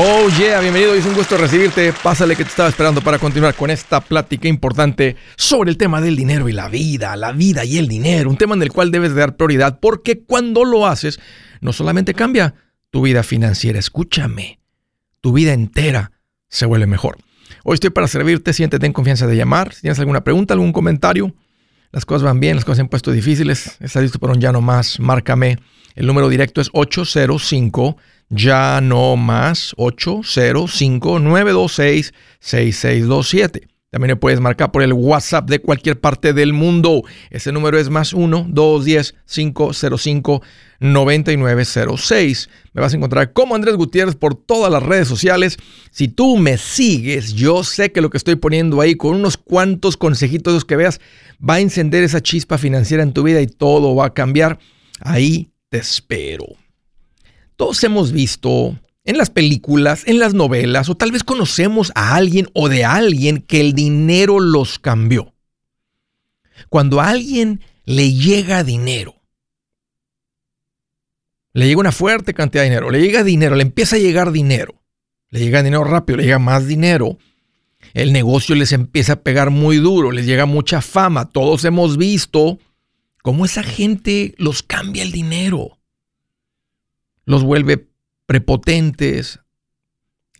Oh yeah, bienvenido, es un gusto recibirte. Pásale que te estaba esperando para continuar con esta plática importante sobre el tema del dinero y la vida, la vida y el dinero, un tema en el cual debes dar prioridad porque cuando lo haces, no solamente cambia tu vida financiera, escúchame, tu vida entera se vuelve mejor. Hoy estoy para servirte, siéntete en confianza de llamar. Si tienes alguna pregunta, algún comentario, las cosas van bien, las cosas se han puesto difíciles, estás listo para un ya no más, márcame. El número directo es 805 ya no más 805-926-6627. También me puedes marcar por el WhatsApp de cualquier parte del mundo. Ese número es más 1-210-505-9906. Me vas a encontrar como Andrés Gutiérrez por todas las redes sociales. Si tú me sigues, yo sé que lo que estoy poniendo ahí con unos cuantos consejitos que veas va a encender esa chispa financiera en tu vida y todo va a cambiar. Ahí te espero. Todos hemos visto en las películas, en las novelas, o tal vez conocemos a alguien o de alguien que el dinero los cambió. Cuando a alguien le llega dinero, le llega una fuerte cantidad de dinero, le llega dinero, le empieza a llegar dinero, le llega dinero rápido, le llega más dinero, el negocio les empieza a pegar muy duro, les llega mucha fama, todos hemos visto cómo esa gente los cambia el dinero los vuelve prepotentes,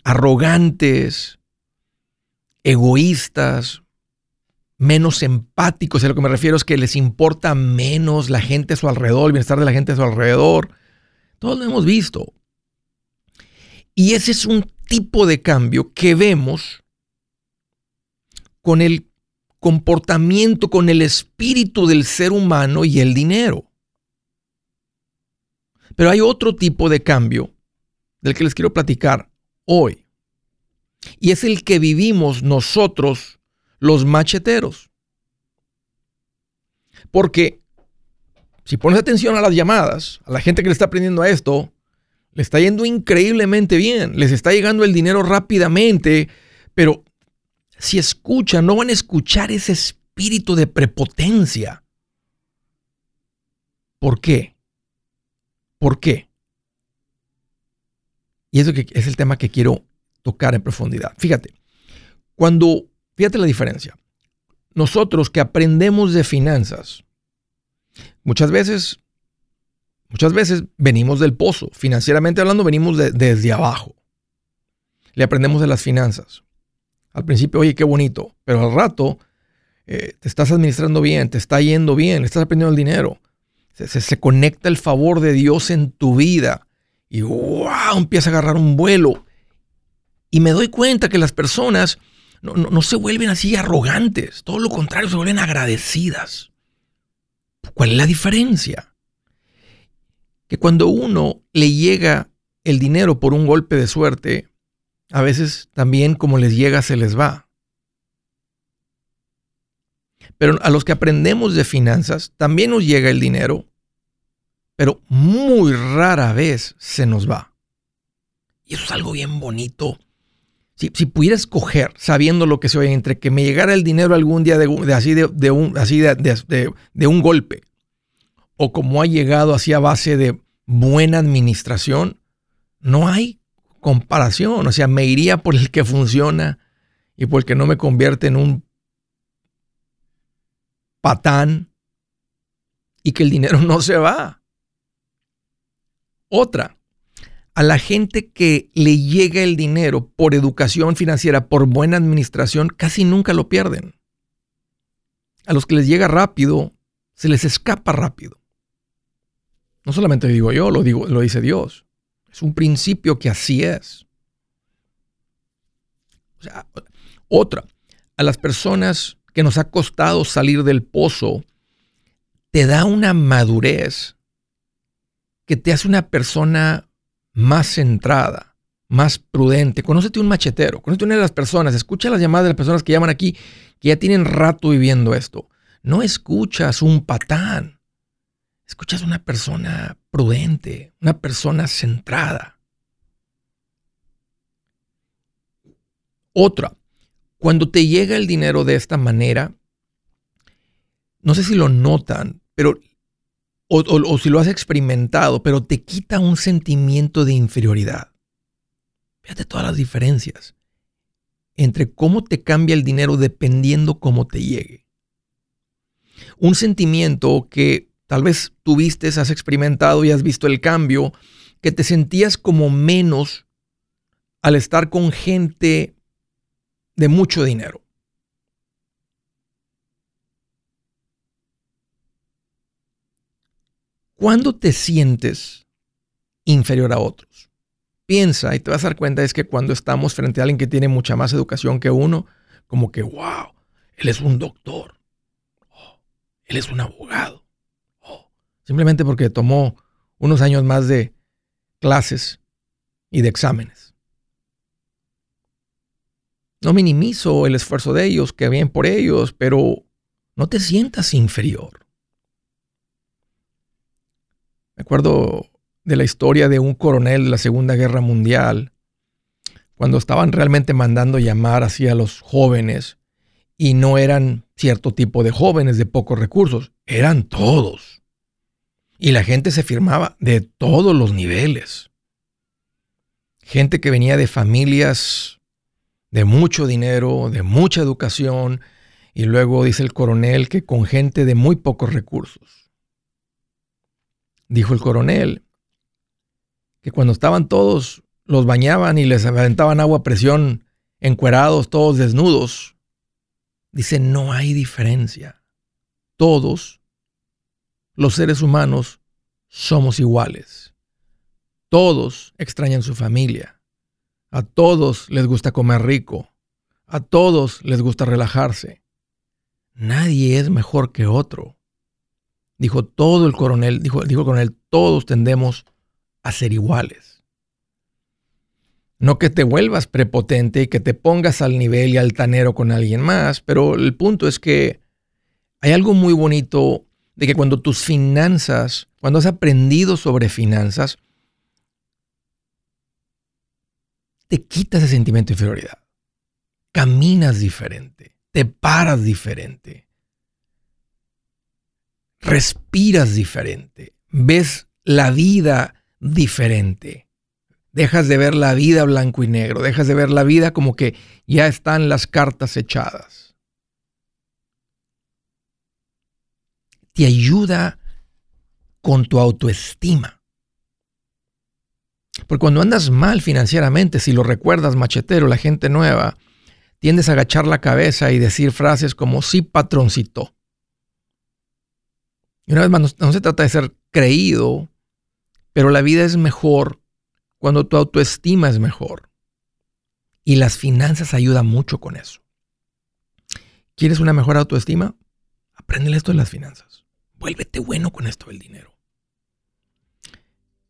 arrogantes, egoístas, menos empáticos. A lo que me refiero es que les importa menos la gente a su alrededor, el bienestar de la gente a su alrededor. Todos lo hemos visto. Y ese es un tipo de cambio que vemos con el comportamiento, con el espíritu del ser humano y el dinero. Pero hay otro tipo de cambio del que les quiero platicar hoy. Y es el que vivimos nosotros, los macheteros. Porque si pones atención a las llamadas, a la gente que le está aprendiendo a esto, le está yendo increíblemente bien, les está llegando el dinero rápidamente, pero si escuchan, no van a escuchar ese espíritu de prepotencia. ¿Por qué? ¿Por qué? Y eso es el tema que quiero tocar en profundidad. Fíjate, cuando, fíjate la diferencia. Nosotros que aprendemos de finanzas, muchas veces, muchas veces venimos del pozo. Financieramente hablando, venimos desde abajo. Le aprendemos de las finanzas. Al principio, oye, qué bonito, pero al rato eh, te estás administrando bien, te está yendo bien, le estás aprendiendo el dinero se, conecta el favor de Dios en tu vida y wow, empieza a agarrar un vuelo. Y me doy cuenta que las personas no, no, se vuelven así arrogantes, todo lo contrario, se vuelven agradecidas. ¿Cuál es la diferencia? Que cuando uno le llega el dinero por un golpe de suerte, a veces también como les llega se les va. Pero a los que aprendemos de finanzas también nos llega el dinero, pero muy rara vez se nos va. Y eso es algo bien bonito. Si, si pudiera escoger, sabiendo lo que se oye, entre que me llegara el dinero algún día de, así, de, un, así de, un golpe, o como ha llegado así a base de buena administración, no hay comparación. O sea, me iría por el que funciona y por el que no me convierte en un patán y que el dinero no se va. Otra, a la gente que le llega el dinero por educación financiera, por buena administración, casi nunca lo pierden. A los que les llega rápido, se les escapa rápido. No solamente digo yo, lo, digo, lo dice Dios. Es un principio que así es. otra, a las personas que nos ha costado salir del pozo, te da una madurez que te hace una persona más centrada, más prudente. Conócete un machetero, conócete una de las personas, escucha las llamadas de las personas que llaman aquí, que ya tienen rato viviendo esto. No escuchas un patán, escuchas una persona prudente, una persona centrada. Otra, cuando te llega el dinero de esta manera, no sé si lo notan, pero o, si lo has experimentado, pero te quita un sentimiento de inferioridad. Fíjate todas las diferencias entre cómo te cambia el dinero dependiendo cómo te llegue. Un sentimiento que tal vez tuviste, has experimentado y has visto el cambio, que te sentías como menos al estar con gente de mucho dinero. ¿Cuándo te sientes inferior a otros? Piensa y te vas a dar cuenta es que cuando estamos frente a alguien que tiene mucha más educación que uno, como que, wow, él es un doctor, oh, él es un abogado, oh, simplemente porque tomó unos años más de clases y de exámenes. No minimizo el esfuerzo de ellos, que bien por ellos, pero no te sientas inferior. Me acuerdo de la historia de un coronel de la Segunda Guerra Mundial, cuando estaban realmente mandando llamar así a los jóvenes, y no eran cierto tipo de jóvenes de pocos recursos, eran todos. Y la gente se firmaba de todos los niveles. Gente que venía de familias de mucho dinero, de mucha educación, y luego dice el coronel que con gente de muy pocos recursos dijo el coronel, que cuando estaban todos, los bañaban y les aventaban agua a presión, encuerados, todos desnudos, dice, no hay diferencia. Todos, los seres humanos, somos iguales. Todos extrañan su familia. A todos les gusta comer rico. A todos les gusta relajarse. Nadie es mejor que otro. Dijo todo el coronel, dijo, dijo el coronel, todos tendemos a ser iguales. No que te vuelvas prepotente y que te pongas al nivel y altanero con alguien más, pero el punto es que hay algo muy bonito de que cuando tus finanzas, cuando has aprendido sobre finanzas, te quitas ese sentimiento de inferioridad. Caminas diferente, te paras diferente respiras diferente, ves la vida diferente. Dejas de ver la vida blanco y negro, dejas de ver la vida como que ya están las cartas echadas. Te ayuda con tu autoestima. Porque cuando andas mal financieramente, si lo recuerdas, machetero, la gente nueva, tiendes a agachar la cabeza y decir frases como sí, patroncito. Y una vez más, no, se trata de ser creído, pero la vida es mejor cuando tu autoestima es mejor. Y las finanzas ayudan mucho con eso. ¿Quieres una mejor autoestima? Aprende esto de las finanzas. Vuélvete bueno con esto del dinero.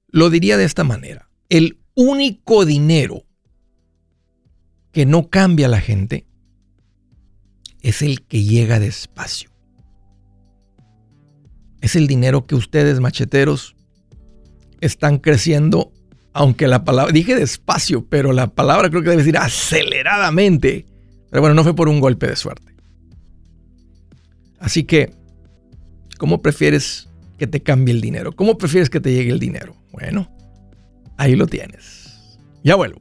Lo diría de esta manera. El único dinero que no cambia a la gente es el que llega despacio es el dinero que ustedes, macheteros, están creciendo, aunque la palabra, dije despacio, pero la palabra creo que debe decir aceleradamente. Pero bueno, no fue por un golpe de suerte. Así que, ¿cómo prefieres que te cambie el dinero? ¿Cómo prefieres que te llegue el dinero? Bueno, ahí lo tienes. Ya vuelvo.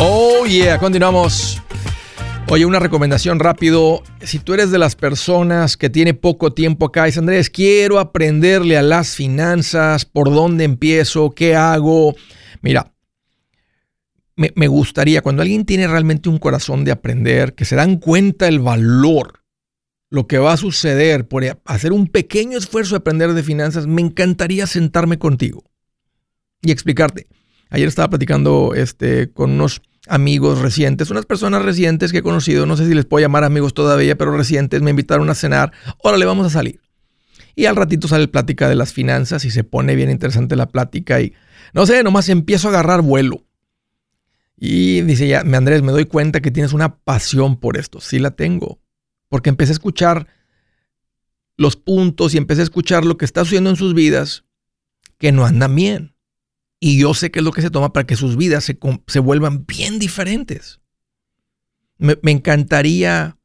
Oh yeah, continuamos. Oye, una recomendación rápido. Si tú eres de las personas que tiene poco tiempo acá, dice Andrés, quiero aprenderle a las finanzas, por dónde empiezo, qué hago. Mira, me, gustaría, cuando alguien tiene realmente un corazón de aprender, que se dan cuenta el valor, lo que va a suceder por hacer un pequeño esfuerzo de aprender de finanzas, me encantaría sentarme contigo y explicarte. Ayer estaba platicando este, con unos amigos recientes, unas personas recientes que he conocido, no sé si les puedo llamar amigos todavía, pero recientes, me invitaron a cenar, ahora le vamos a salir. Y al ratito sale plática de las finanzas y se pone bien interesante la plática y no sé, nomás empiezo a agarrar vuelo. Y dice ya, Andrés, me doy cuenta que tienes una pasión por esto. Sí la tengo. Porque empecé a escuchar los puntos y empecé a escuchar lo que está sucediendo en sus vidas que no andan bien. Y yo sé qué es lo que se toma para que sus vidas se, se vuelvan bien diferentes. Me, me, encantaría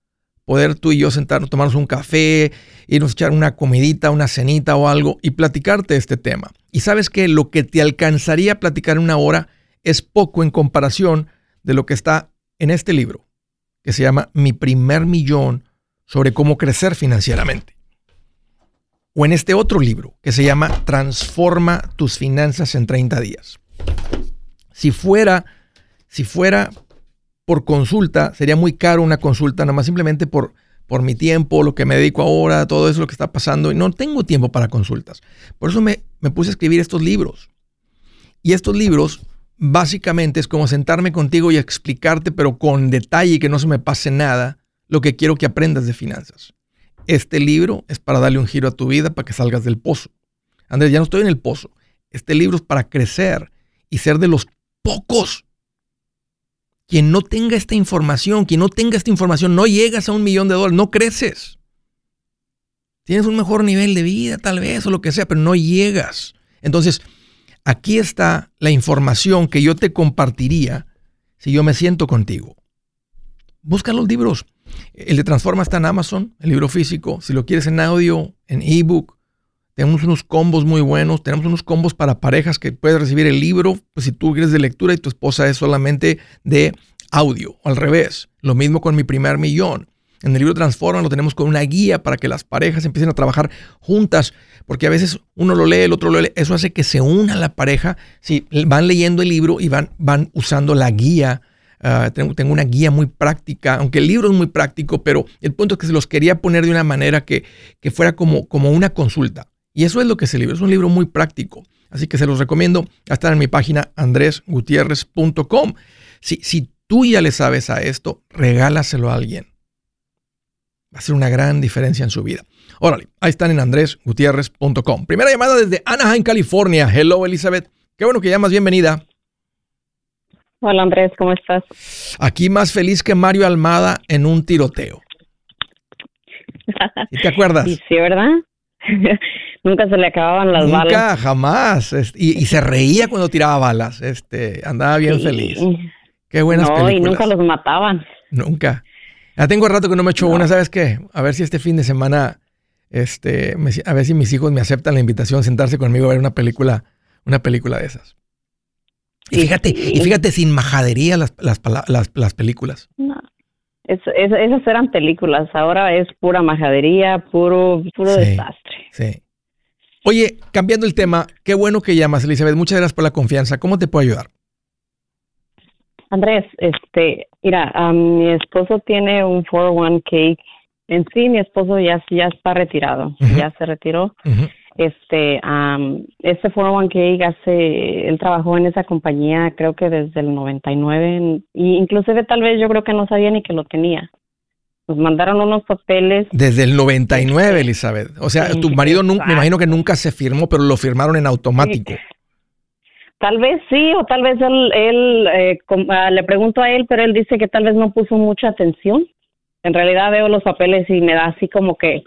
poder tú y yo sentarnos, tomarnos un café, irnos a echar una comidita, una cenita o algo y platicarte este tema. Y sabes que lo que te alcanzaría a platicar en una hora es poco en comparación de lo que está en este libro, que se llama Mi primer millón sobre cómo crecer financieramente o en este otro libro que se llama Transforma tus finanzas en 30 días. Si fuera, si fuera por consulta, sería muy caro una consulta, nada más simplemente por, por mi tiempo, lo que me dedico ahora, todo eso lo que está pasando, y no tengo tiempo para consultas. Por eso me, me puse a escribir estos libros. Y estos libros básicamente es como sentarme contigo y explicarte, pero con detalle, que no se me pase nada, lo que quiero que aprendas de finanzas. Este libro es para darle un giro a tu vida para que salgas del pozo. Andrés, ya no estoy en el pozo. Este libro es para crecer y ser de los pocos. Quien no tenga esta información, quien no tenga esta información, no llegas a un millón de dólares, no creces. Tienes un mejor nivel de vida, tal vez, o lo que sea, pero no llegas. Entonces, aquí está la información que yo te compartiría si yo me siento contigo. Busca los libros. El de Transforma está en Amazon, el libro físico. Si lo quieres en audio, en ebook, tenemos unos combos muy buenos. Tenemos unos combos para parejas que puedes recibir el libro, pues si tú quieres de lectura y tu esposa es solamente de audio, o al revés. Lo mismo con mi primer millón. En el libro Transforma lo tenemos con una guía para que las parejas empiecen a trabajar juntas, porque a veces uno lo lee, el otro lo lee. Eso hace que se una la pareja si van leyendo el libro y van, van usando la guía Ah, tengo, una guía muy práctica, aunque el libro es muy práctico, pero el punto es que se los quería poner de una manera que, que fuera como, como una consulta. Y eso es lo que es el libro, es un libro muy práctico. Así que se los recomiendo. Estar en mi página andresgutierrez.com. Si, si tú ya le sabes a esto, regálaselo a alguien. Va a ser una gran diferencia en su vida. Órale, ahí están en andresgutierrez.com. Primera llamada desde Anaheim, California. Hello, Elizabeth. Qué bueno que llamas. Bienvenida. Hola Andrés, ¿cómo estás? Aquí más feliz que Mario Almada en un tiroteo. ¿Te acuerdas? Sí, ¿verdad? Nunca se le acababan las balas. Nunca, jamás. Y, se reía cuando tiraba balas. Este, andaba bien feliz. Qué buenas no, películas. y nunca los mataban. Nunca. Ya tengo rato que no me echo una, ¿sabes qué? A ver si este fin de semana, este, a ver si mis hijos me aceptan la invitación a sentarse conmigo a ver una película, una película de esas. Y fíjate, y fíjate sin majadería las, las, las, películas. No, Es, es- esas eran películas, ahora es pura majadería, puro, puro Sí. desastre. Sí. Oye, cambiando el tema, qué bueno que llamas, Elizabeth. Muchas gracias por la confianza. ¿Cómo te puedo ayudar? Andrés, este, mira, am, mi esposo tiene un 401k. En sí, mi esposo ya, ya está retirado, ya se retiró. Este, am, este 401k hace, él trabajó en esa compañía creo que desde el 99 y inclusive tal vez yo creo que no sabía ni que lo tenía. Nos mandaron unos papeles. Desde el 99, Elizabeth. O sea, tu marido nunca, me imagino que nunca se firmó, pero lo firmaron en automático. Tal vez sí, o tal vez él, él eh, com- ah, le pregunto a él, pero él dice que tal vez no puso mucha atención. En realidad veo los papeles y me da así como que,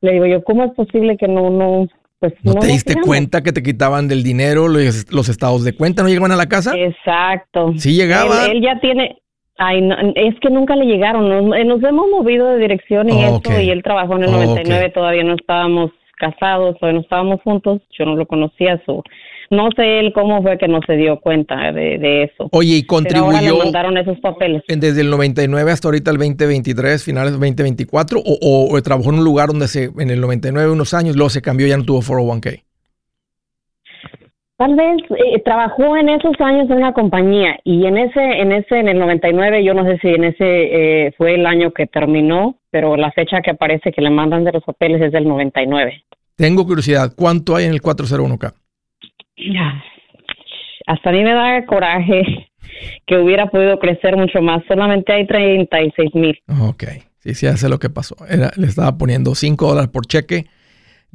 le digo yo, ¿cómo es posible que no, no, pues ¿No, te diste fijamos? cuenta que te quitaban del dinero los, los estados de cuenta? ¿No llegaban a la casa? Exacto. Sí llegaba. Él, él ya tiene, ay, no, es que nunca le llegaron, nos, eh, nos hemos movido de dirección y Oh, eso, y él trabajó en el Oh, 99, ok. todavía no estábamos casados, todavía no estábamos juntos, yo no lo conocía, so, no sé él cómo fue que no se dio cuenta de, de eso. Oye, ¿y Pero ahora le contribuyó mandaron esos papeles. desde el 99 hasta ahorita el 2023, finales del 2024? ¿O, o- o trabajó en un lugar donde se, en el 99 unos años, luego se cambió y ya no tuvo 401k? Tal vez eh, trabajó en esos años en una compañía y en ese, en ese, en el 99, yo no sé si en ese eh, fue el año que terminó, pero la fecha que aparece que le mandan de los papeles es del 99. Tengo curiosidad, ¿cuánto hay en el 401k? Ya. Hasta a mí me da coraje que hubiera podido crecer mucho más. Solamente hay 36 mil. Ok, sí, sí, sé lo que pasó. Era- le estaba poniendo 5 dólares por cheque,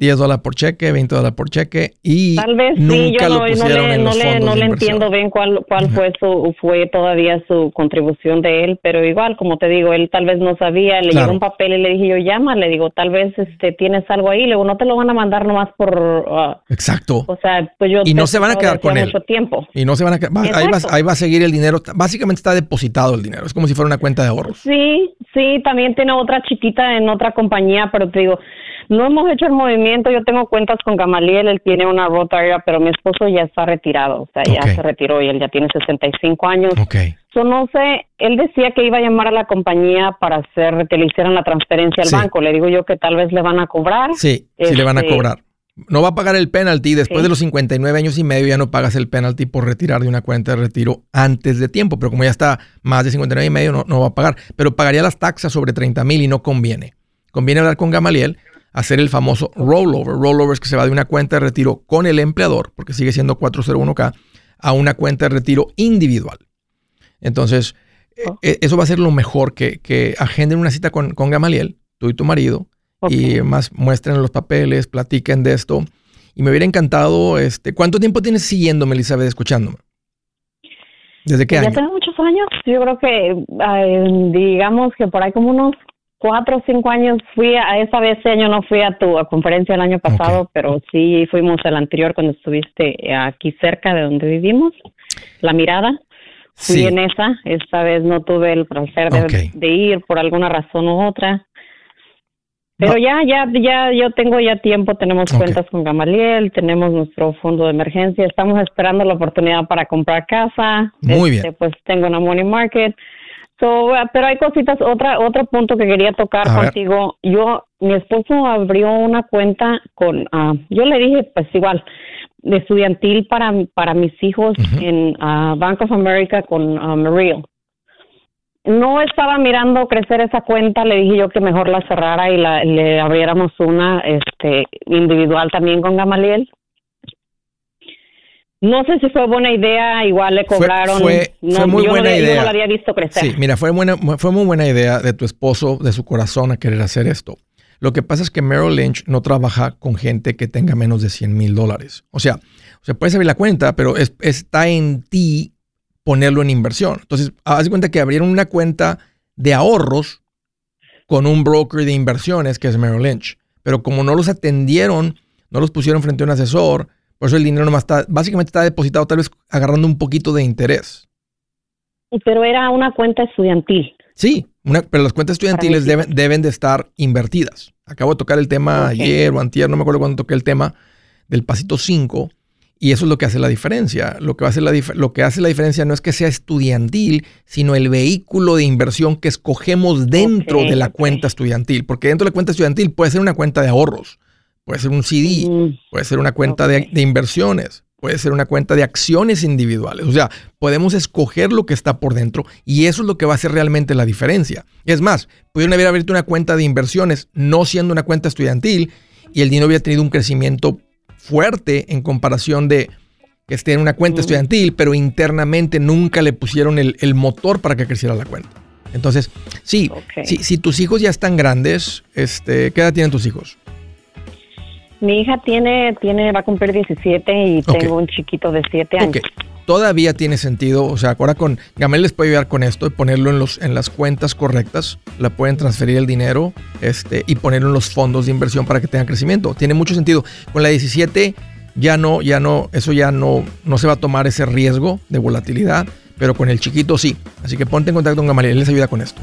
10 dólares por cheque, 20 dólares por cheque y Tal vez sí, nunca yo lo no, no le, en no le, no le entiendo bien cuál, cuál fue su fue todavía su contribución de él, pero igual, como te digo, él tal vez no sabía, le Claro. llegó un papel y le dije yo, llama, le digo, tal vez este tienes algo ahí, le digo, no te lo van a mandar nomás por, ah, Exacto. o sea, pues yo Y no se van a quedar con él. mucho tiempo. Y no se van a quedar. va- ahí, va, ahí va a seguir el dinero. Básicamente está depositado el dinero. Es como si fuera una cuenta de ahorros. Sí, sí, también tiene otra chiquita en otra compañía, pero te digo, no hemos hecho el movimiento. Yo tengo cuentas con Gamaliel, él tiene una Rotaria, pero mi esposo ya está retirado, o sea, ya se retiró y él ya tiene 65 años. Ok. So, no sé, él decía que iba a llamar a la compañía para hacer que le hicieran la transferencia al Sí. banco. Le digo yo que tal vez le van a cobrar. Sí, sí le van a Este- cobrar. No va a pagar el penalty. Después Sí. de los 59 años y medio ya no pagas el penalty por retirar de una cuenta de retiro antes de tiempo. Pero como ya está más de 59 y medio, no, no va a pagar. Pero pagaría las taxas sobre 30 mil y no conviene. Conviene hablar con Gamaliel, hacer el famoso rollover. Rollover es que se va de una cuenta de retiro con el empleador, porque sigue siendo 401k, a una cuenta de retiro individual. Entonces, Oh. eh, eso va a ser lo mejor que, que agenden una cita con, con Gamaliel, tú y tu marido, y más muestren los papeles, platiquen de esto. Y me hubiera encantado, este, ¿cuánto tiempo tienes siguiéndome, Elizabeth, escuchándome? ¿Desde qué ya año? tengo muchos años. Yo creo que, ay, digamos que por ahí como unos cuatro o cinco años fui a esa vez, este año no fui a tu a conferencia el año pasado, pero sí fuimos el anterior cuando estuviste aquí cerca de donde vivimos, La Mirada. Fui Sí. en esa, esta vez no tuve el placer de, ir por alguna razón u otra. Pero ya, ya, ya, yo tengo ya tiempo, tenemos cuentas con Gamaliel, tenemos nuestro fondo de emergencia, estamos esperando la oportunidad para comprar casa. Muy Este, bien. Pues tengo una money market. So, uh, pero hay cositas, otra, otro punto que quería tocar A ver. contigo. Yo, mi esposo abrió una cuenta con, ah, yo le dije, pues igual, de estudiantil para, para mis hijos en ah, Bank of America con ah, Merrill. No estaba mirando crecer esa cuenta, le dije yo que mejor la cerrara y la, le abriéramos una este, individual también con Gamaliel. No sé si fue buena idea, igual le cobraron. fue- no, fue muy yo no buena le- Yo idea. no la había visto crecer. Sí, mira, fue, buena, fue muy buena idea de tu esposo, de su corazón, a querer hacer esto. Lo que pasa es que Merrill Lynch no trabaja con gente que tenga menos de 100 mil dólares. O sea, o sea, puedes abrir la cuenta, pero es- está en ti ponerlo en inversión. Entonces, haz de cuenta que abrieron una cuenta de ahorros con un broker de inversiones que es Merrill Lynch. Pero como no los atendieron, no los pusieron frente a un asesor, por eso el dinero nomás está, básicamente está depositado tal vez agarrando un poquito de interés. Pero era una cuenta estudiantil. Sí, una- pero las cuentas estudiantiles deben, deben de estar invertidas. Acabo de tocar el tema ayer o antier, no me acuerdo cuándo toqué el tema del pasito 5 Y eso es lo que hace la diferencia. Lo que, hace la, lo que hace la diferencia no es que sea estudiantil, sino el vehículo de inversión que escogemos dentro de la cuenta estudiantil. Porque dentro de la cuenta estudiantil puede ser una cuenta de ahorros, puede ser un CD, puede ser una cuenta de, inversiones, puede ser una cuenta de acciones individuales. O sea, podemos escoger lo que está por dentro y eso es lo que va a hacer realmente la diferencia. Es más, pudieron haber abierto una cuenta de inversiones no siendo una cuenta estudiantil y el dinero hubiera tenido un crecimiento fuerte en comparación de que esté en una cuenta estudiantil, pero internamente nunca le pusieron el, motor para que creciera la cuenta. Entonces, sí, si, tus hijos ya están grandes, este, ¿qué edad tienen tus hijos? Mi hija tiene, tiene, va a cumplir 17 y tengo un chiquito de 7 años todavía tiene sentido. O sea, ahora con Gamel les puede ayudar con esto y ponerlo en, los, en las cuentas correctas. La pueden transferir el dinero este, y ponerlo en los fondos de inversión para que tenga crecimiento. Tiene mucho sentido. Con la 17 ya no, ya no, eso ya no, no se va a tomar ese riesgo de volatilidad, pero con el chiquito sí. Así que ponte en contacto con Gamaliel, él les ayuda con esto.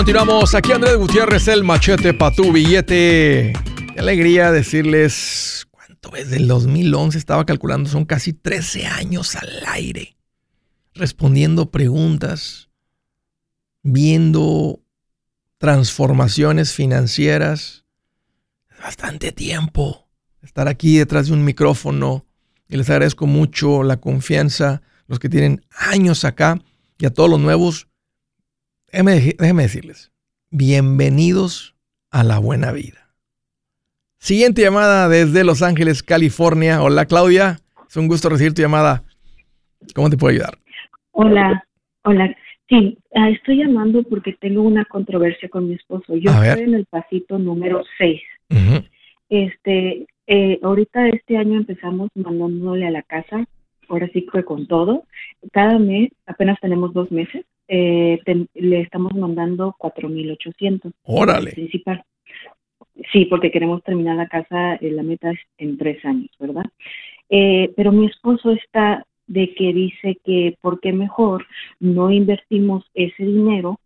Continuamos aquí Andrés Gutiérrez, el machete para tu billete. Qué alegría decirles cuánto es del 2011, estaba calculando, son casi 13 años al aire, respondiendo preguntas, viendo transformaciones financieras. bastante tiempo estar aquí detrás de un micrófono y les agradezco mucho la confianza, los que tienen años acá y a todos los nuevos déjeme, decirles, bienvenidos a la buena vida. Siguiente llamada desde Los Ángeles, California. Hola Claudia, es un gusto recibir tu llamada. ¿Cómo te puedo ayudar? Hola, hola. Sí, ah, estoy llamando porque tengo una controversia con mi esposo. Yo estoy en el pasito número 6. Este, eh, ahorita este año empezamos mandándole a la casa, ahora sí que con todo. Cada mes, apenas tenemos dos meses, eh, le estamos mandando 4.800. Órale. Principal. Sí, porque queremos terminar la casa, eh, la meta es en tres años, ¿verdad? Eh, pero mi esposo está de que dice que por qué mejor no invertimos ese dinero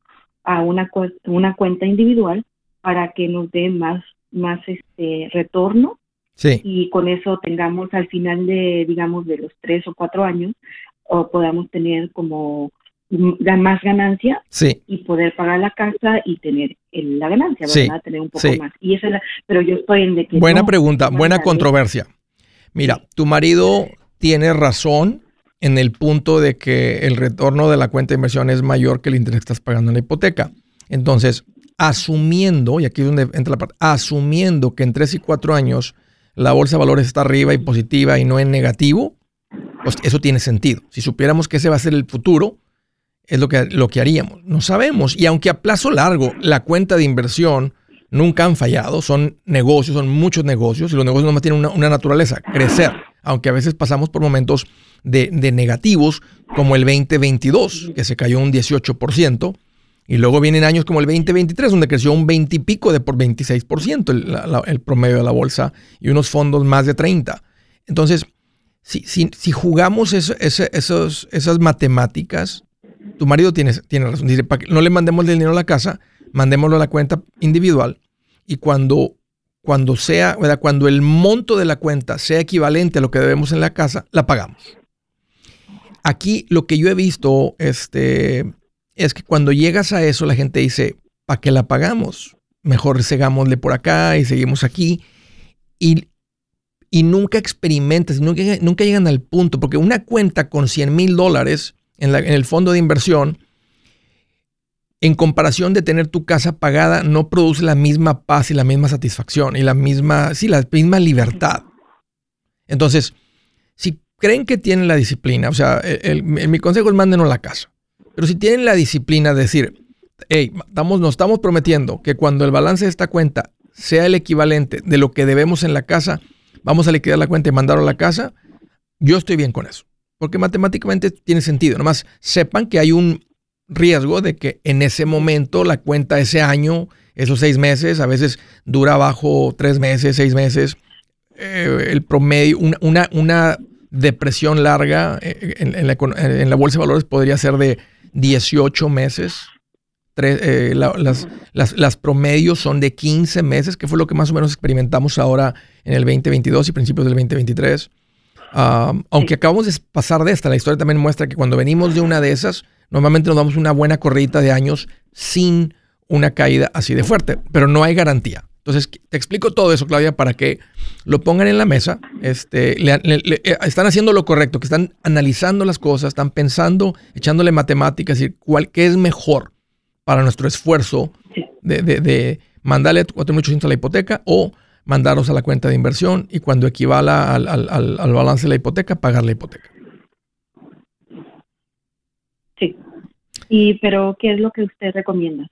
a una, una cuenta individual para que nos dé más, más este retorno sí. y con eso tengamos al final de, digamos, de los tres o cuatro años, o podamos tener como da más ganancia y poder pagar la casa y tener la ganancia, ¿verdad? Tener un poco más. Y esa pero yo estoy en de que Buena pregunta, buena controversia. Mira, tu marido tiene razón en el punto de que el retorno de la cuenta de inversión es mayor que el interés que estás pagando en la hipoteca. Entonces, asumiendo, y aquí es donde entra la parte, asumiendo que en tres y cuatro años la bolsa de valores está arriba y positiva y no en negativo, pues eso tiene sentido. Si supiéramos que ese va a ser el futuro, es lo que, lo que haríamos. No sabemos. Y aunque a plazo largo la cuenta de inversión nunca han fallado, son negocios, son muchos negocios, y los negocios nomás tienen una, naturaleza, crecer. Aunque a veces pasamos por momentos de, negativos, como el 2022, que se cayó un 18%, y luego vienen años como el 2023, donde creció un 20 y pico de por 26% el, el promedio de la bolsa, y unos fondos más de 30%. Entonces, si, si, si jugamos esos, esas matemáticas, tu marido tiene, tiene razón. Dice, no le mandemos el dinero a la casa, mandémoslo a la cuenta individual. Y cuando cuando sea. Cuando el monto de la cuenta sea equivalente a lo que debemos en la casa, la pagamos. Aquí lo que yo he visto este, es que cuando llegas a eso, la gente dice, ¿para qué la pagamos? Mejor segámosle por acá y seguimos aquí. Y, y nunca experimentas, nunca, nunca llegan al punto, porque una cuenta con 100 mil dólares en, el fondo de inversión, en comparación de tener tu casa pagada, no produce la misma paz y la misma satisfacción y la misma, sí, la misma libertad. Entonces, si creen que tienen la disciplina, o sea, mi consejo es mándenos la casa. Pero si tienen la disciplina de decir, hey, estamos, nos estamos prometiendo que cuando el balance de esta cuenta sea el equivalente de lo que debemos en la casa, vamos a liquidar la cuenta y mandarlo a la casa, yo estoy bien con eso. Porque matemáticamente tiene sentido. Nomás sepan que hay un riesgo de que en ese momento la cuenta ese año, esos seis meses, a veces dura bajo tres meses, seis meses, eh, el promedio, una, una, depresión larga eh, en, la, bolsa de valores podría ser de 18 meses. Eh, las, las, promedios son de 15 meses, que fue lo que más o menos experimentamos ahora en el 2022 y principios del 2023. Aunque acabamos de pasar de esta, la historia también muestra que cuando venimos de una de esas, Normalmente nos damos una buena corrida de años sin una caída así de fuerte, pero no hay garantía. Entonces, te explico todo eso, Claudia, para que lo pongan en la mesa. Este, eh, están haciendo lo correcto, que están analizando las cosas, están pensando, echándole matemáticas, y cuál, qué es mejor para nuestro esfuerzo de, de, de mandarle 4.800 a la hipoteca o mandarlos a la cuenta de inversión y cuando equivala al, al balance de la hipoteca, pagar la hipoteca. Y, pero, ¿qué es lo que usted recomienda?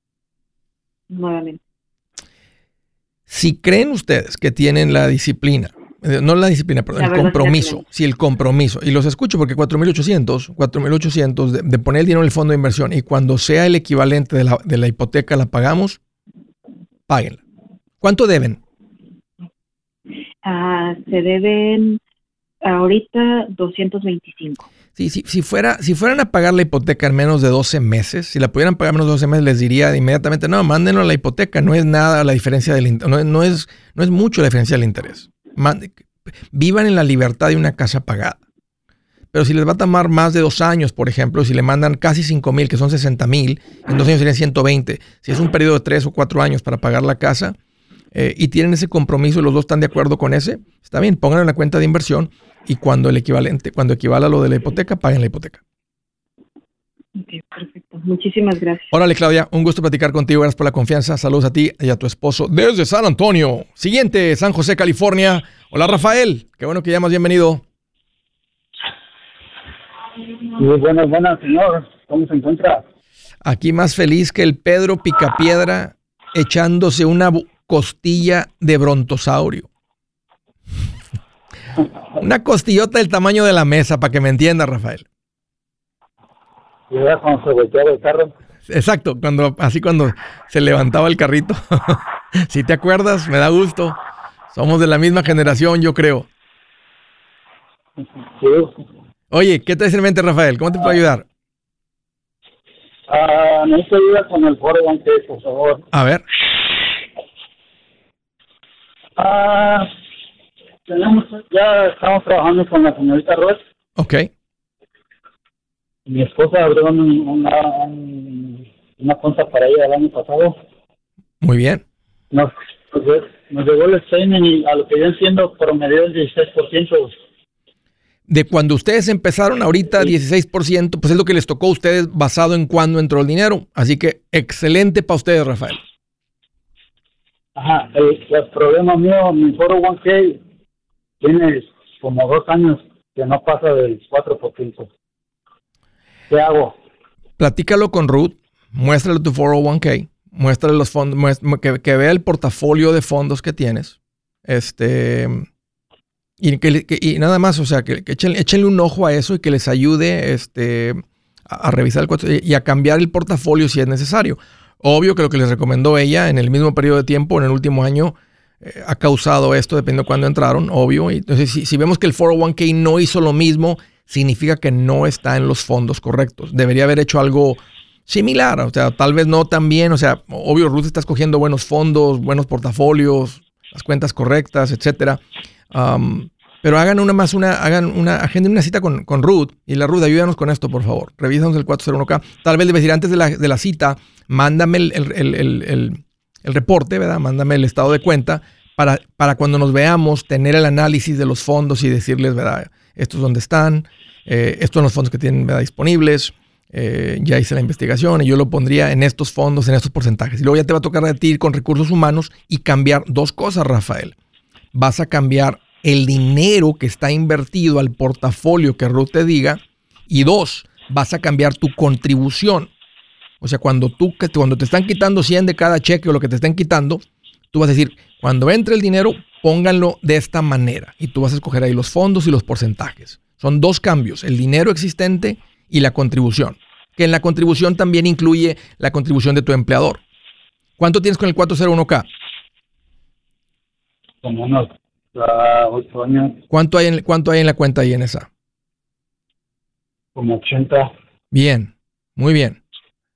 Nuevamente. Si creen ustedes que tienen la disciplina, eh, no la disciplina, perdón, el compromiso, sí, el compromiso, y los escucho porque 4.800, 4.800 de, de poner el dinero en el fondo de inversión y cuando sea el equivalente de la, de la hipoteca la pagamos, páguenla. ¿Cuánto deben? Ah, se deben ahorita 225. Sí, si, fuera, si fueran a pagar la hipoteca en menos de 12 meses, si la pudieran pagar en menos de 12 meses, les diría inmediatamente, no, mándenlo la hipoteca, no es nada la diferencia del no, no, es, no es mucho la diferencia del interés. vivan en la libertad de una casa pagada. Pero si les va a tomar más de dos años, por ejemplo, si le mandan casi 5 mil, que son 60 mil, en dos años serían 120. Si es un periodo de tres o cuatro años para pagar la casa eh, y tienen ese compromiso y los dos están de acuerdo con ese, está bien, pónganlo en la cuenta de inversión y cuando el equivalente, cuando equivala lo de la hipoteca, paguen la hipoteca. Ok, perfecto. Muchísimas gracias. Órale, Claudia, un gusto platicar contigo. Gracias por la confianza. Saludos a ti y a tu esposo desde San Antonio. Siguiente, San José, California. Hola, Rafael. Qué bueno que llamas. Bienvenido. Muy buenas, buenas, señor. ¿Cómo se encuentra? Aquí más feliz que el Pedro Picapiedra echándose una costilla de brontosaurio. Una costillota del tamaño de la mesa, para que me entienda, Rafael. cuando se volteaba el carro? Exacto, cuando, así cuando se levantaba el carrito. si te acuerdas, me da gusto. Somos de la misma generación, yo creo. Oye, ¿qué te dice en mente, Rafael? ¿Cómo te puedo ayudar? Ah, necesito ayuda con el foro por favor. A ver. Ah, tenemos, ya estamos trabajando con la señorita Ross. Ok. Mi esposa abrió una, una cuenta para ella el año pasado. Muy bien. Nos, nos llegó el statement y a lo que yo entiendo promedio el 16%. De cuando ustedes empezaron ahorita, 16%, pues es lo que les tocó a ustedes basado en cuándo entró el dinero. Así que excelente para ustedes, Rafael. Ajá, el, problema mío, mi 401k tiene como dos años que no pasa del 4%. ¿Qué hago? Platícalo con Ruth, muéstrale tu 401k, muéstrale los fondos, que, vea el portafolio de fondos que tienes. Este. Y, que, nada más, o sea, que, échenle, un ojo a eso y que les ayude este, a, revisar el y a cambiar el portafolio si es necesario. Obvio que lo que les recomendó ella en el mismo periodo de tiempo, en el último año, eh, ha causado esto, dependiendo de cuándo entraron, obvio. Entonces, si, vemos que el 401k no hizo lo mismo, significa que no está en los fondos correctos. Debería haber hecho algo similar, o sea, tal vez no tan bien, o sea, obvio, Ruth está escogiendo buenos fondos, buenos portafolios, las cuentas correctas, etcétera. pero hagan una más una, hagan una, agenda una cita con, con, Ruth. Y la Ruth, ayúdanos con esto, por favor. Revísanos el 401k. Tal vez debes decir antes de la, de la cita, mándame el, el, el, el, reporte, ¿verdad? Mándame el estado de cuenta para, para cuando nos veamos, tener el análisis de los fondos y decirles, ¿verdad? Estos dónde están, eh, estos son los fondos que tienen ¿verdad? disponibles. Eh, ya hice la investigación y yo lo pondría en estos fondos, en estos porcentajes. Y luego ya te va a tocar a con recursos humanos y cambiar dos cosas, Rafael. Vas a cambiar el dinero que está invertido al portafolio que Ruth te diga. Y dos, vas a cambiar tu contribución. O sea, cuando, tú, cuando te están quitando 100 de cada cheque o lo que te estén quitando, tú vas a decir, cuando entre el dinero, pónganlo de esta manera. Y tú vas a escoger ahí los fondos y los porcentajes. Son dos cambios, el dinero existente y la contribución. Que en la contribución también incluye la contribución de tu empleador. ¿Cuánto tienes con el 401k? Como unos uh, años. ¿Cuánto hay, en, ¿Cuánto hay en la cuenta ahí en esa? Como 80. Bien, muy bien.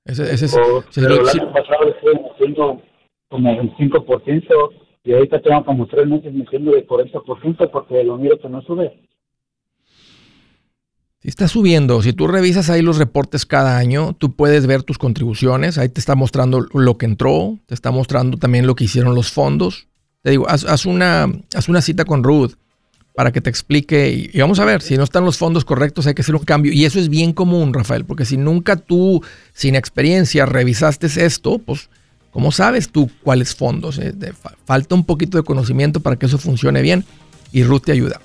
Ese, ese, pero, el año pasado estoy haciendo como 25% y ahorita tengo como tres meses metiendo de 40% porque lo miro que no sube. Si está subiendo, si tú revisas ahí los reportes cada año, tú puedes ver tus contribuciones, ahí te está mostrando lo que entró, te está mostrando también lo que hicieron los fondos. Te digo, haz, una, haz una cita con Ruth para que te explique y, vamos a ver, si no están los fondos correctos hay que hacer un cambio. Y eso es bien común, Rafael, porque si nunca tú, sin experiencia, revisaste esto, pues, ¿cómo sabes tú cuáles fondos? Eh, falta un poquito de conocimiento para que eso funcione bien y Ruth te ayuda.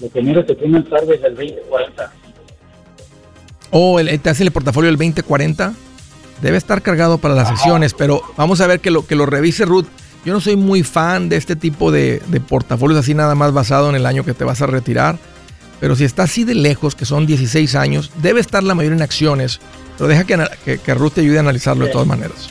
Lo que miro que tiene tarde es el 2040. Oh, ¿te hace el portafolio del 2040? Debe estar cargado para las sesiones, pero vamos a ver que lo, que lo revise Ruth. Yo no soy muy fan de este tipo de, portafolios así nada más basado en el año que te vas a retirar. Pero si está así de lejos, que son 16 años, debe estar la mayoría en acciones. Pero deja que, que Ruth te ayude a analizarlo de todas maneras.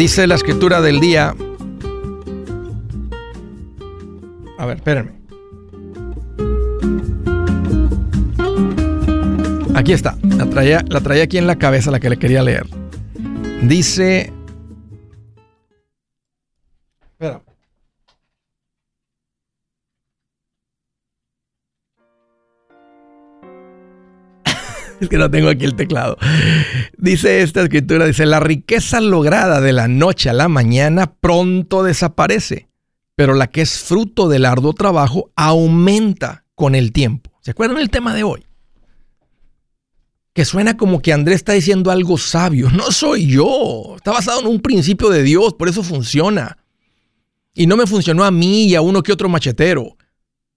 Dice la escritura del día. A ver, espérenme. Aquí está. La traía, la traía aquí en la cabeza la que le quería leer. Dice. es que no tengo aquí el teclado. Dice esta escritura, dice, la riqueza lograda de la noche a la mañana pronto desaparece, pero la que es fruto del arduo trabajo aumenta con el tiempo. ¿Se acuerdan el tema de hoy? Que suena como que Andrés está diciendo algo sabio. No soy yo. Está basado en un principio de Dios, por eso funciona. Y no me funcionó a mí y a uno que otro machetero.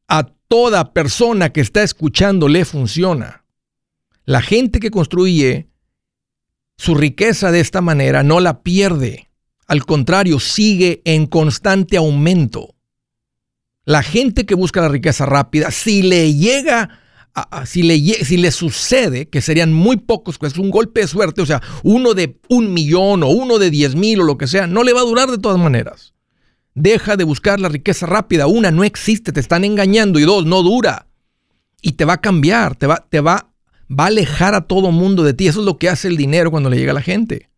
A toda persona que está escuchando le funciona. La gente que construye su riqueza de esta manera no la pierde. Al contrario, sigue en constante aumento. La gente que busca la riqueza rápida, si le llega, si, le, si le sucede, que serían muy pocos, que es un golpe de suerte, o sea, uno de un millón o uno de diez mil o lo que sea, no le va a durar de todas maneras. Deja de buscar la riqueza rápida. Una, no existe, te están engañando. Y dos, no dura. y te va a cambiar, te va, te va, va a alejar a todo mundo de ti. Eso es lo que hace el dinero cuando le llega a la gente.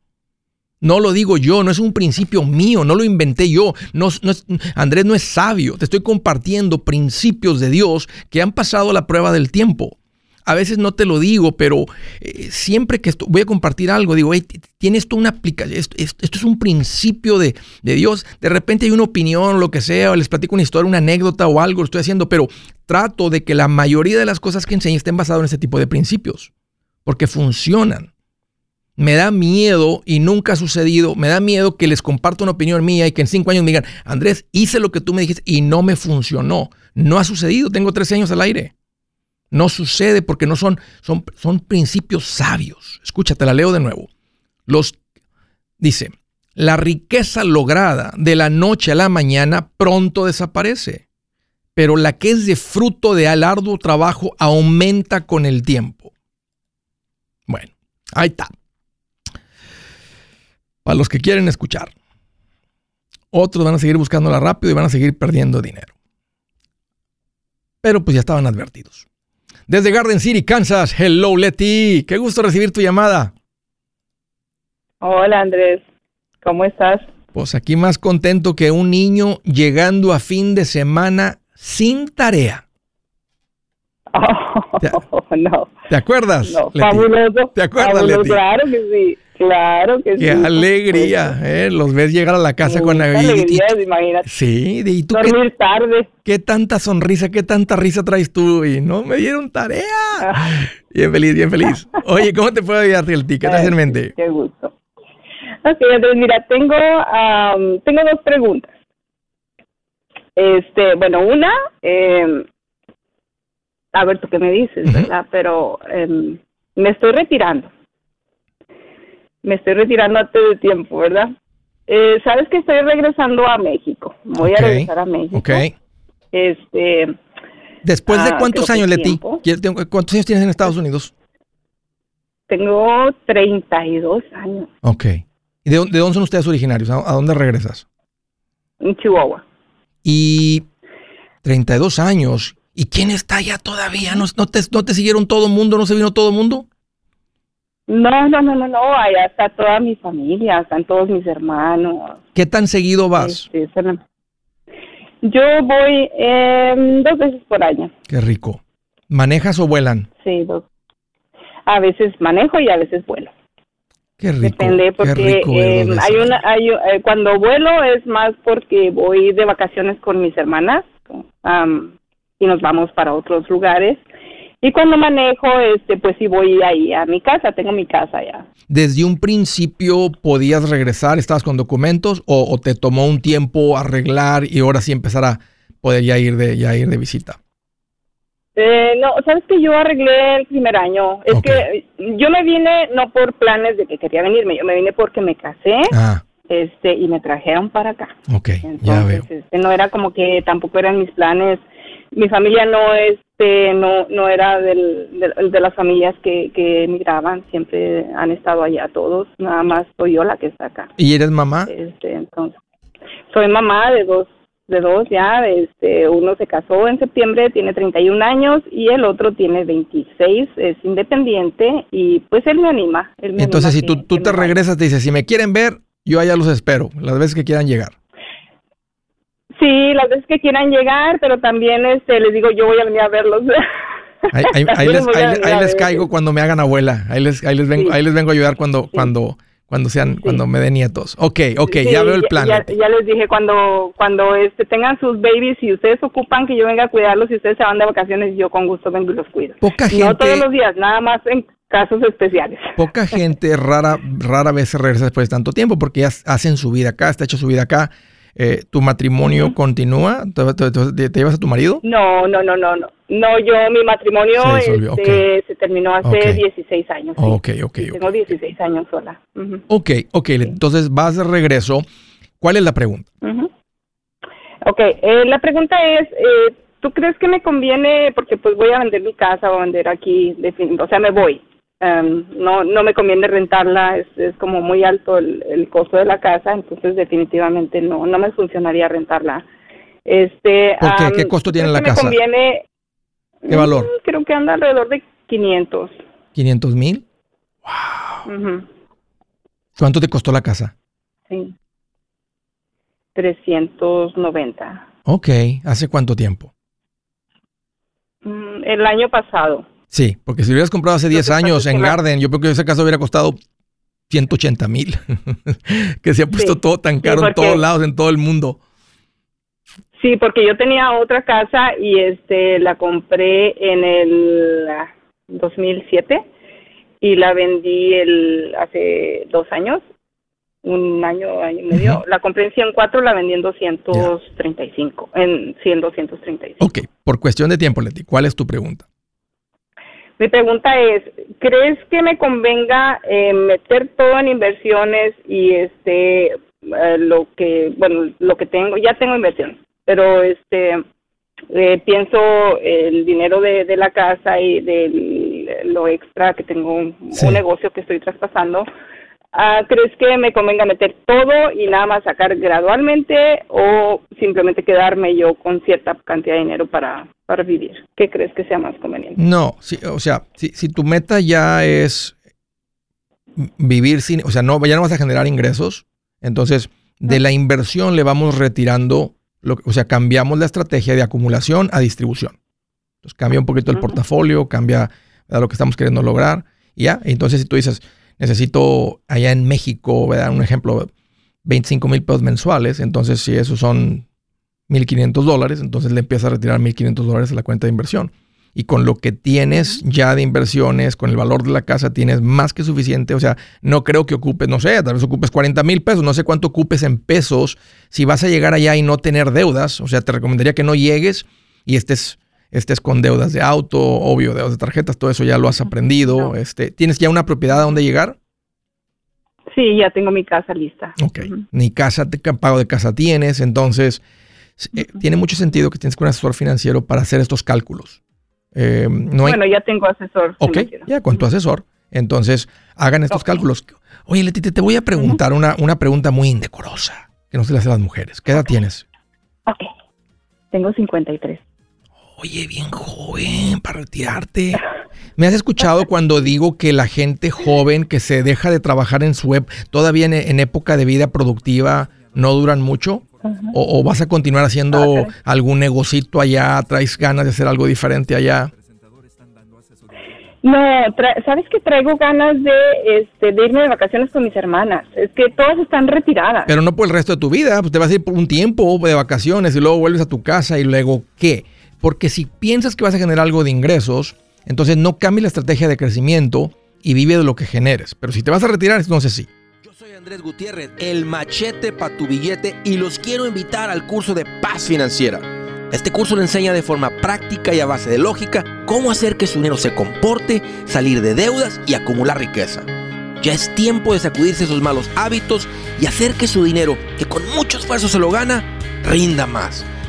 No lo digo yo, no es un principio mío, no lo inventé yo. No, Andrés no es sabio, te estoy compartiendo principios de Dios que han pasado la prueba del tiempo. A veces no te lo digo, pero eh, siempre que voy a compartir algo, digo, tienes esto una aplicación, esto, es un principio de, de, Dios. De repente hay una opinión, lo que sea, o les platico una historia, una anécdota o algo, lo estoy haciendo, pero trato de que la mayoría de las cosas que enseño estén basadas en ese tipo de principios, porque funcionan me da miedo y nunca ha sucedido, me da miedo que les comparta una opinión mía y que en cinco años me digan, Andrés, hice lo que tú me dijiste y no me funcionó. No ha sucedido, tengo 13 años al aire. No sucede porque no son, son, son principios sabios. Escúchate, la leo de nuevo. Los, dice, la riqueza lograda de la noche a la mañana pronto desaparece, pero la que es de fruto de arduo trabajo aumenta con el tiempo. Bueno, ahí está para los que quieren escuchar. Otros van a seguir buscándola rápido y van a seguir perdiendo dinero. Pero pues ya estaban advertidos. Desde Garden City, Kansas, hello Leti, qué gusto recibir tu llamada. Hola Andrés, ¿cómo estás? Pues aquí más contento que un niño llegando a fin de semana sin tarea. Oh, no. ¿Te acuerdas? No, fabuloso. ¿Te acuerdas, Leti? Claro que sí. Claro que qué sí. Qué alegría, ¿eh? Los ves llegar a la casa con la alegría, imagínate. Sí, y tú Dormir qué, tarde. Qué tanta sonrisa, qué tanta risa traes tú y no me dieron tarea. Bien feliz, bien feliz. Oye, ¿cómo te puedo ayudar, el ¿Qué traes en mente? Qué gusto. Ok, entonces mira, tengo, tengo dos preguntas. Este, bueno, una, eh, a ver tú qué me dices, ¿verdad? Pero eh, me estoy retirando me estoy retirando antes de tiempo, ¿verdad? Eh, Sabes que estoy regresando a México. Voy a regresar a México. Ok. Este. ¿Después de ah, cuántos años, Leti? ¿Cuántos años tienes en Estados Unidos? Tengo 32 años. Ok. ¿Y de, dónde son ustedes originarios? ¿A, dónde regresas? En Chihuahua. Y 32 años. ¿Y quién está allá todavía? ¿No, no, te, ¿No te siguieron todo el mundo? ¿No se vino todo el mundo? No, no, no, no, no, allá está toda mi familia, están todos mis hermanos. ¿Qué tan seguido vas? Este, yo voy eh, dos veces por año. Qué rico. ¿Manejas o vuelan? Sí, dos. A veces manejo y a veces vuelo. Qué rico. Depende porque eh, hay una, hay, eh, cuando vuelo es más porque voy de vacaciones con mis hermanas y nos vamos para otros lugares y cuando manejo, este, pues sí voy ahí a mi casa, tengo mi casa ya. ¿Desde un principio podías regresar, estabas con documentos o, te tomó un tiempo arreglar y ahora sí empezar a poder ya ir de, ya ir de visita? Eh, no, sabes que yo arreglé el primer año. Es que yo me vine no por planes de que quería venirme, yo me vine porque me casé. Ah. Este, y me trajeron para acá. Ok, ya veo. Este, no era como que tampoco eran mis planes mi familia no este no no era del, de las familias que, que emigraban siempre han estado allá todos nada más soy yo la que está acá. Y eres mamá este entonces soy mamá de dos de dos ya este uno se casó en septiembre tiene 31 años y el otro tiene 26 es independiente y pues él me anima entonces si tú, tú te regresas te dices si me quieren ver yo allá los espero las veces que quieran llegar Sí, las veces que quieran llegar, pero también este, les digo, yo voy a venir a verlos. Ahí, les, caigo cuando me hagan abuela. Ahí les, ahí les vengo, ahí les vengo a ayudar cuando, cuando, cuando sean, cuando me den nietos. Ok, ok, ya veo el plan. Ya, les dije cuando, cuando este, tengan sus babies, si ustedes ocupan que yo venga a cuidarlos, si ustedes se van de vacaciones, yo con gusto vengo y los cuido. Poca gente. No todos los días, nada más en casos especiales. Poca gente rara, rara vez se regresa después de tanto tiempo porque ya hacen su vida acá, está hecho su vida acá eh, ¿Tu matrimonio continúa? ¿Te, llevas a tu marido? No, no, no, no, no. No, yo, mi matrimonio se, este, terminó hace 16 años. Ok, ok. Tengo 16 años sola. Ok, ok. Entonces vas de regreso. ¿Cuál es la pregunta? Ok, eh, la pregunta es, eh, ¿tú crees que me conviene, porque pues voy a vender mi casa, o a vender aquí, o sea, me voy, Em, no no me conviene rentarla es, es como muy alto el, el, costo de la casa entonces definitivamente no no me funcionaría rentarla este ¿Por qué? ¿Qué costo tiene la me casa? conviene ¿Qué valor? Mm, creo que anda alrededor de 500. ¿500 mil? Wow. ¿Cuánto te costó la casa? Sí. 390. Ok, ¿hace cuánto tiempo? Mm, el año pasado. Sí, porque si hubieras comprado hace 10 años en Garden, yo creo que ese caso hubiera costado 180 mil, que se ha puesto todo tan caro en todos lados, en todo el mundo. Sí, porque yo tenía otra casa y este la compré en el 2007 y la vendí el hace dos años, un año, año y medio. La compré en 104, la vendí en 235, en 100, 235. Ok, por cuestión de tiempo, Leti, ¿cuál es tu pregunta? Mi pregunta es, ¿crees que me convenga eh, meter todo en inversiones y este eh, lo que bueno lo que tengo ya tengo inversión, pero este eh, pienso el dinero de, de, la casa y de lo extra que tengo un, negocio que estoy traspasando. Ah, ¿Crees que me convenga meter todo y nada más sacar gradualmente o simplemente quedarme yo con cierta cantidad de dinero para, para vivir? ¿Qué crees que sea más conveniente? No, o sea, si, si tu meta ya es vivir sin, o sea, no, ya no vas a generar ingresos, entonces de la inversión le vamos retirando, lo, o sea, cambiamos la estrategia de acumulación a distribución. Entonces cambia un poquito el portafolio, cambia lo que estamos queriendo lograr, y ya, entonces si tú dices, necesito allá en México, dar un ejemplo, 25 mil pesos mensuales, entonces si esos son 1.500 dólares, entonces le empieza a retirar 1.500 dólares a la cuenta de inversión. Y con lo que tienes ya de inversiones, con el valor de la casa, tienes más que suficiente. O sea, no creo que ocupes, no sé, tal vez ocupes 40 mil pesos, no sé cuánto ocupes en pesos. Si vas a llegar allá y no tener deudas, o sea, te recomendaría que no llegues y estés, estés con deudas de auto, obvio, deudas de tarjetas, todo eso ya lo has aprendido. Este, ¿Tienes ya una propiedad a dónde llegar? Sí, ya tengo mi casa lista. Ok. Ni casa, pago de casa tienes, entonces eh, tiene mucho sentido que tienes un asesor financiero para hacer estos cálculos. Eh, bueno, ya tengo asesor. Ok, ya con tu asesor. Entonces, hagan estos cálculos. Oye, Leti, te voy a preguntar una, una pregunta muy indecorosa que no se le hace a las mujeres. ¿Qué edad tienes? Ok, tengo 53. Oye, bien joven para retirarte. ¿Me has escuchado cuando digo que la gente joven que se deja de trabajar en su web todavía en época de vida productiva no duran mucho? o, vas a continuar haciendo algún negocito allá? ¿Traes ganas de hacer algo diferente allá? No, sabes que traigo ganas de, este, de irme de vacaciones con mis hermanas. Es que todas están retiradas. Pero no por el resto de tu vida. Pues te vas a ir por un tiempo de vacaciones y luego vuelves a tu casa y luego ¿qué? Porque si piensas que vas a generar algo de ingresos, entonces no cambie la estrategia de crecimiento y vive de lo que generes. Pero si te vas a retirar, entonces sí. Andrés Gutiérrez, el machete para tu billete y los quiero invitar al curso de paz financiera. Este curso le enseña de forma práctica y a base de lógica cómo hacer que su dinero se comporte, salir de deudas y acumular riqueza. Ya es tiempo de sacudirse esos malos hábitos y hacer que su dinero, que con mucho esfuerzo se lo gana, rinda más.